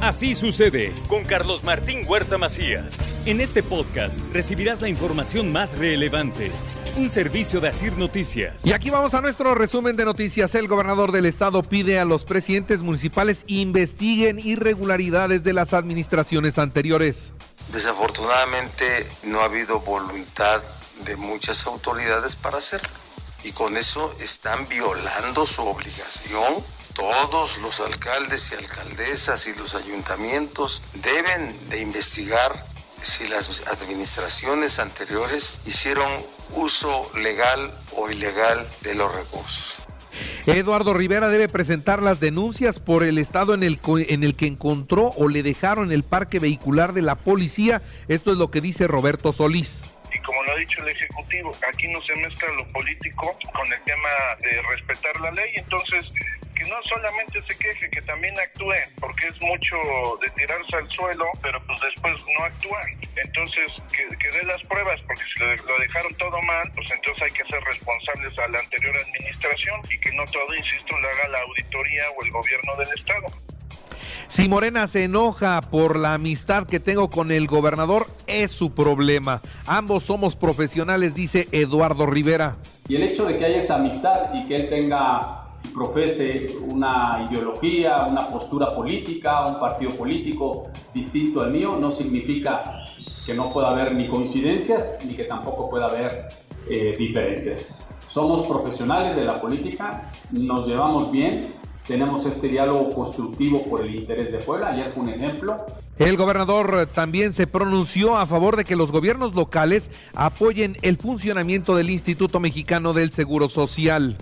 Así sucede con Carlos Martín Huerta Macías. En este podcast recibirás la información más relevante. Un servicio de Asir Noticias. Y aquí vamos a nuestro resumen de noticias. El gobernador del estado pide a los presidentes municipales investiguen irregularidades de las administraciones anteriores. Desafortunadamente no ha habido voluntad de muchas autoridades para hacerlo. Y con eso están violando su obligación todos los alcaldes y alcaldesas y los ayuntamientos deben de investigar si las administraciones anteriores hicieron uso legal o ilegal de los recursos. Eduardo Rivera debe presentar las denuncias por el estado en el, en el que encontró o le dejaron el parque vehicular de la policía. Esto es lo que dice Roberto Solís y como lo ha dicho el Ejecutivo, aquí no se mezcla lo político con el tema de respetar la ley, entonces que no solamente se queje, que también actúe, porque es mucho de tirarse al suelo, pero pues después no actúa. Entonces, que, dé las pruebas, porque si lo, dejaron todo mal, pues entonces hay que ser responsables a la anterior administración y que no todo, insisto, lo haga la auditoría o el gobierno del Estado. Si Morena se enoja por la amistad que tengo con el gobernador, es su problema. Ambos somos profesionales, dice Eduardo Rivera. Y el hecho de que haya esa amistad y que él tenga profese una ideología, una postura política, un partido político distinto al mío, no significa que no pueda haber ni coincidencias ni que tampoco pueda haber eh, diferencias. Somos profesionales de la política, nos llevamos bien, tenemos este diálogo constructivo por el interés de Puebla, ayer fue un ejemplo. El gobernador también se pronunció a favor de que los gobiernos locales apoyen el funcionamiento del Instituto Mexicano del Seguro Social.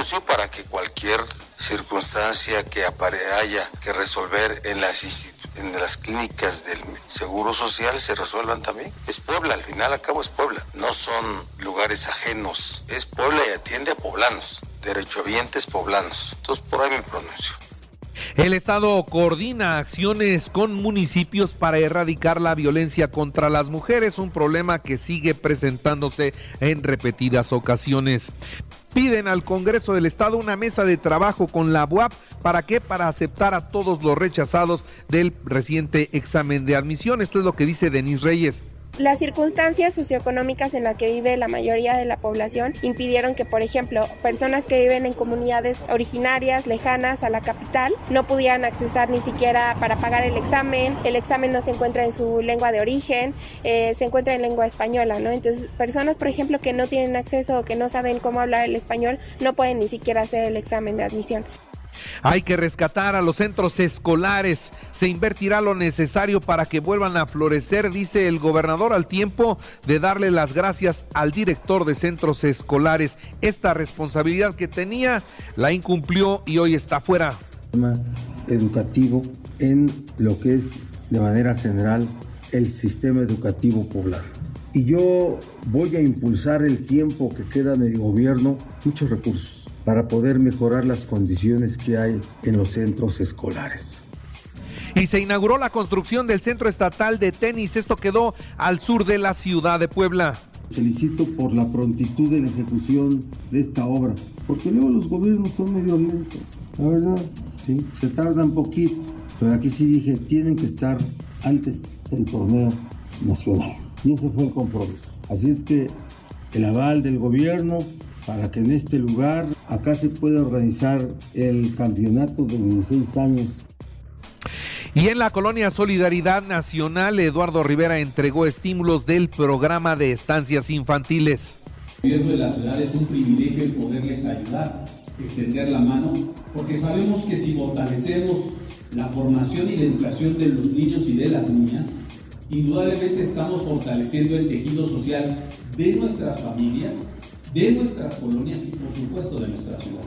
Pronuncio para que cualquier circunstancia que haya que resolver en las en las clínicas del Seguro Social se resuelvan también. Es Puebla, al final acabo es Puebla. No son lugares ajenos. Es Puebla y atiende a poblanos, derechohabientes poblanos. Entonces por ahí me pronuncio. El Estado coordina acciones con municipios para erradicar la violencia contra las mujeres, un problema que sigue presentándose en repetidas ocasiones piden al Congreso del Estado una mesa de trabajo con la UAP. ¿Para qué? Para aceptar a todos los rechazados del reciente examen de admisión. Esto es lo que dice Denis Reyes. Las circunstancias socioeconómicas en las que vive la mayoría de la población impidieron que, por ejemplo, personas que viven en comunidades originarias lejanas a la capital no pudieran accesar ni siquiera para pagar el examen. El examen no se encuentra en su lengua de origen, eh, se encuentra en lengua española, ¿no? Entonces, personas, por ejemplo, que no tienen acceso o que no saben cómo hablar el español, no pueden ni siquiera hacer el examen de admisión. Hay que rescatar a los centros escolares. Se invertirá lo necesario para que vuelvan a florecer, dice el gobernador, al tiempo de darle las gracias al director de centros escolares. Esta responsabilidad que tenía la incumplió y hoy está fuera. Educativo en lo que es de manera general el sistema educativo poblano. Y yo voy a impulsar el tiempo que queda de gobierno muchos recursos para poder mejorar las condiciones que hay en los centros escolares. Y se inauguró la construcción del Centro Estatal de Tenis. Esto quedó al sur de la ciudad de Puebla. Felicito por la prontitud en la ejecución de esta obra, porque luego los gobiernos son medio lentos, la verdad, sí, se tardan poquito, pero aquí sí dije, tienen que estar antes del torneo nacional. Y ese fue el compromiso. Así es que el aval del gobierno para que en este lugar acá se pueda organizar el campeonato de 16 años. Y en la colonia Solidaridad Nacional, Eduardo Rivera entregó estímulos del programa de estancias infantiles. El gobierno de la ciudad es un privilegio el poderles ayudar, extender la mano, porque sabemos que si fortalecemos la formación y la educación de los niños y de las niñas, indudablemente estamos fortaleciendo el tejido social de nuestras familias de nuestras colonias y por supuesto de nuestra ciudad.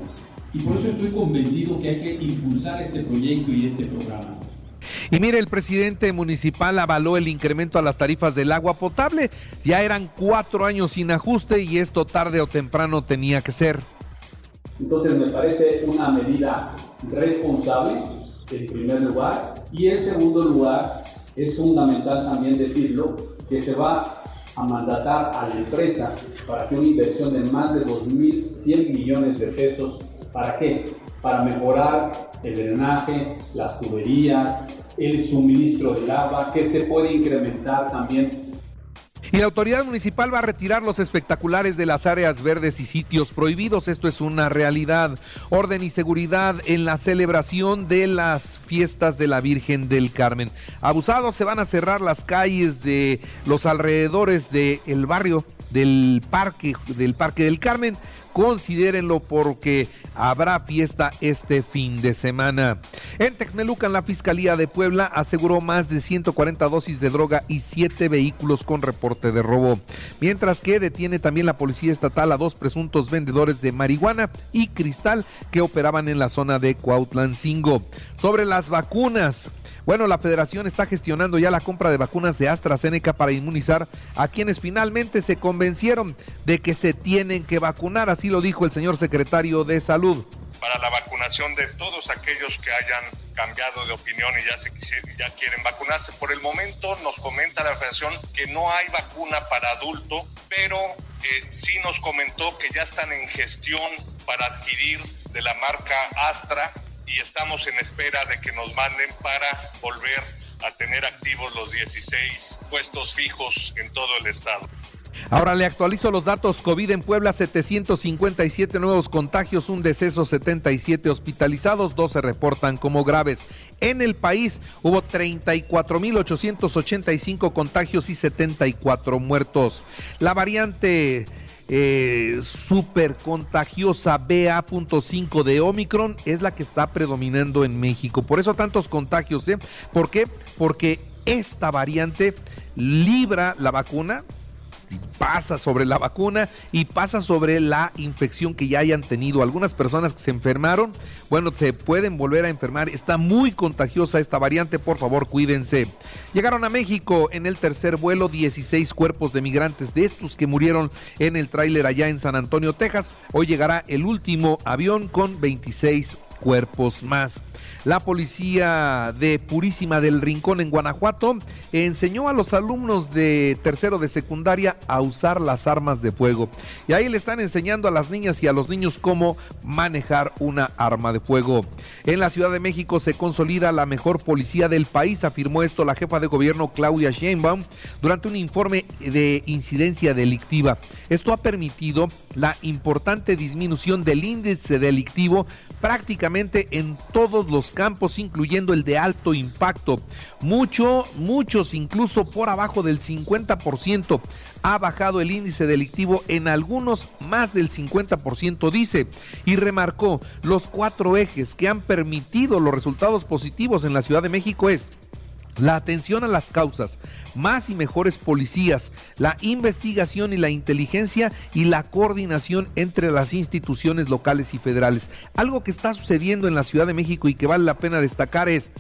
Y por eso estoy convencido que hay que impulsar este proyecto y este programa. Y mire, el presidente municipal avaló el incremento a las tarifas del agua potable. Ya eran cuatro años sin ajuste y esto tarde o temprano tenía que ser. Entonces me parece una medida responsable, en primer lugar, y en segundo lugar es fundamental también decirlo, que se va a mandatar a la empresa para que una inversión de más de 2.100 millones de pesos, ¿para qué? Para mejorar el drenaje, las tuberías, el suministro del agua, que se puede incrementar también y la autoridad municipal va a retirar los espectaculares de las áreas verdes y sitios prohibidos. Esto es una realidad. Orden y seguridad en la celebración de las fiestas de la Virgen del Carmen. Abusados se van a cerrar las calles de los alrededores del barrio del parque del Parque del Carmen considérenlo porque habrá fiesta este fin de semana. En Texmelucan, la Fiscalía de Puebla aseguró más de 140 dosis de droga y 7 vehículos con reporte de robo, mientras que detiene también la Policía Estatal a dos presuntos vendedores de marihuana y cristal que operaban en la zona de Cuautlancingo. Sobre las vacunas, bueno, la federación está gestionando ya la compra de vacunas de AstraZeneca para inmunizar a quienes finalmente se convencieron de que se tienen que vacunar, así lo dijo el señor secretario de Salud. Para la vacunación de todos aquellos que hayan cambiado de opinión y ya, se ya quieren vacunarse. Por el momento nos comenta la federación que no hay vacuna para adulto, pero eh, sí nos comentó que ya están en gestión para adquirir de la marca Astra y estamos en espera de que nos manden para volver a tener activos los 16 puestos fijos en todo el estado. Ahora le actualizo los datos COVID en Puebla, 757 nuevos contagios, un deceso, 77 hospitalizados, 12 reportan como graves. En el país hubo 34.885 contagios y 74 muertos. La variante eh, super contagiosa BA.5 de Omicron es la que está predominando en México. Por eso tantos contagios, ¿eh? ¿Por qué? Porque esta variante libra la vacuna pasa sobre la vacuna y pasa sobre la infección que ya hayan tenido. Algunas personas que se enfermaron, bueno, se pueden volver a enfermar. Está muy contagiosa esta variante, por favor, cuídense. Llegaron a México en el tercer vuelo 16 cuerpos de migrantes de estos que murieron en el tráiler allá en San Antonio, Texas. Hoy llegará el último avión con 26 cuerpos más. La policía de Purísima del Rincón en Guanajuato enseñó a los alumnos de tercero de secundaria a usar las armas de fuego. Y ahí le están enseñando a las niñas y a los niños cómo manejar una arma de fuego. En la Ciudad de México se consolida la mejor policía del país, afirmó esto la jefa de gobierno Claudia Sheinbaum durante un informe de incidencia delictiva. Esto ha permitido la importante disminución del índice delictivo prácticamente en todos los campos, incluyendo el de alto impacto. Mucho, muchos, incluso por abajo del 50%. Ha bajado el índice delictivo en algunos más del 50%, dice, y remarcó los cuatro ejes que han permitido los resultados positivos en la Ciudad de México es la atención a las causas, más y mejores policías, la investigación y la inteligencia y la coordinación entre las instituciones locales y federales. Algo que está sucediendo en la Ciudad de México y que vale la pena destacar es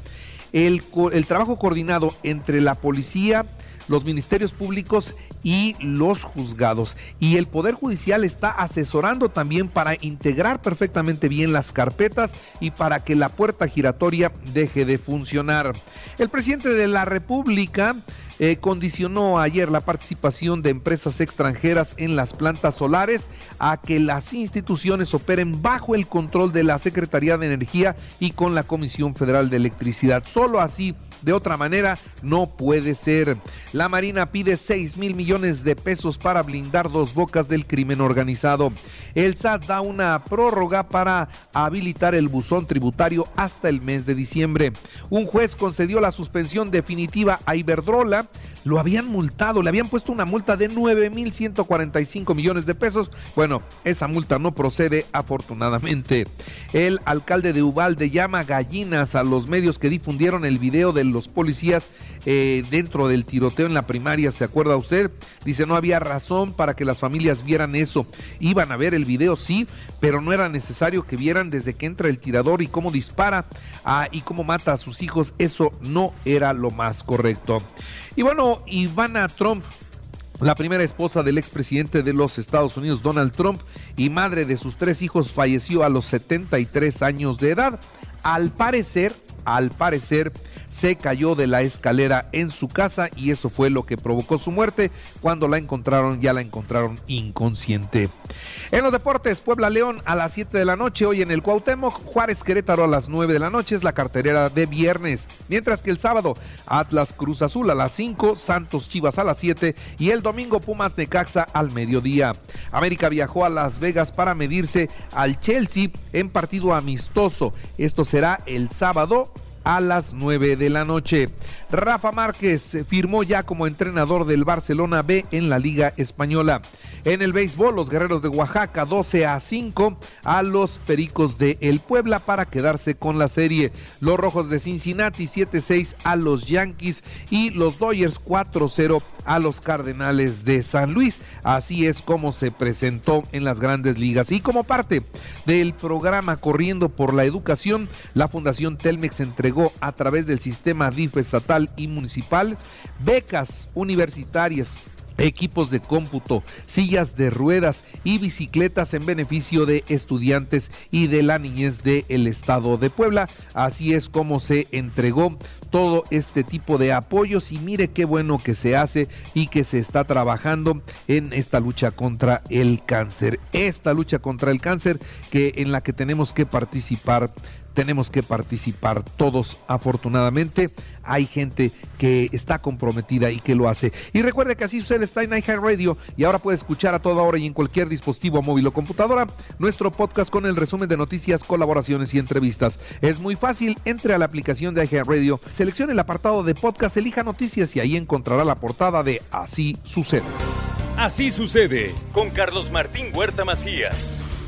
el, el trabajo coordinado entre la policía, los ministerios públicos y los juzgados. Y el Poder Judicial está asesorando también para integrar perfectamente bien las carpetas y para que la puerta giratoria deje de funcionar. El presidente de la República eh, condicionó ayer la participación de empresas extranjeras en las plantas solares a que las instituciones operen bajo el control de la Secretaría de Energía y con la Comisión Federal de Electricidad. Solo así de otra manera, no puede ser. La Marina pide 6 mil millones de pesos para blindar dos bocas del crimen organizado. El SAT da una prórroga para habilitar el buzón tributario hasta el mes de diciembre. Un juez concedió la suspensión definitiva a Iberdrola lo habían multado, le habían puesto una multa de 9.145 millones de pesos. Bueno, esa multa no procede afortunadamente. El alcalde de Ubalde llama gallinas a los medios que difundieron el video del los policías eh, dentro del tiroteo en la primaria, ¿se acuerda usted? Dice, no había razón para que las familias vieran eso. Iban a ver el video, sí, pero no era necesario que vieran desde que entra el tirador y cómo dispara ah, y cómo mata a sus hijos. Eso no era lo más correcto. Y bueno, Ivana Trump la primera esposa del expresidente de los Estados Unidos, Donald Trump, y madre de sus tres hijos, falleció a los 73 años de edad. Al parecer, al parecer, se cayó de la escalera en su casa y eso fue lo que provocó su muerte. Cuando la encontraron, ya la encontraron inconsciente. En los deportes, Puebla León a las 7 de la noche, hoy en el Cuauhtémoc, Juárez Querétaro a las 9 de la noche, es la carterera de viernes. Mientras que el sábado, Atlas Cruz Azul a las 5, Santos Chivas a las 7 y el domingo Pumas de Caxa al mediodía. América viajó a Las Vegas para medirse al Chelsea en partido amistoso. Esto será el sábado a las 9 de la noche. Rafa Márquez firmó ya como entrenador del Barcelona B en la Liga Española. En el béisbol, los guerreros de Oaxaca 12 a 5 a los Pericos de El Puebla para quedarse con la serie. Los Rojos de Cincinnati 7-6 a los Yankees y los Dodgers 4-0 a los Cardenales de San Luis. Así es como se presentó en las grandes ligas. Y como parte del programa Corriendo por la Educación, la Fundación Telmex entregó a través del sistema DIF estatal y municipal becas universitarias equipos de cómputo, sillas de ruedas y bicicletas en beneficio de estudiantes y de la niñez del estado de Puebla. Así es como se entregó todo este tipo de apoyos y mire qué bueno que se hace y que se está trabajando en esta lucha contra el cáncer. Esta lucha contra el cáncer que en la que tenemos que participar tenemos que participar todos afortunadamente. Hay gente que está comprometida y que lo hace. Y recuerde que así sucede, está en Radio y ahora puede escuchar a toda hora y en cualquier dispositivo móvil o computadora nuestro podcast con el resumen de noticias, colaboraciones y entrevistas. Es muy fácil, entre a la aplicación de Radio seleccione el apartado de podcast, elija noticias y ahí encontrará la portada de Así sucede. Así sucede con Carlos Martín Huerta Macías.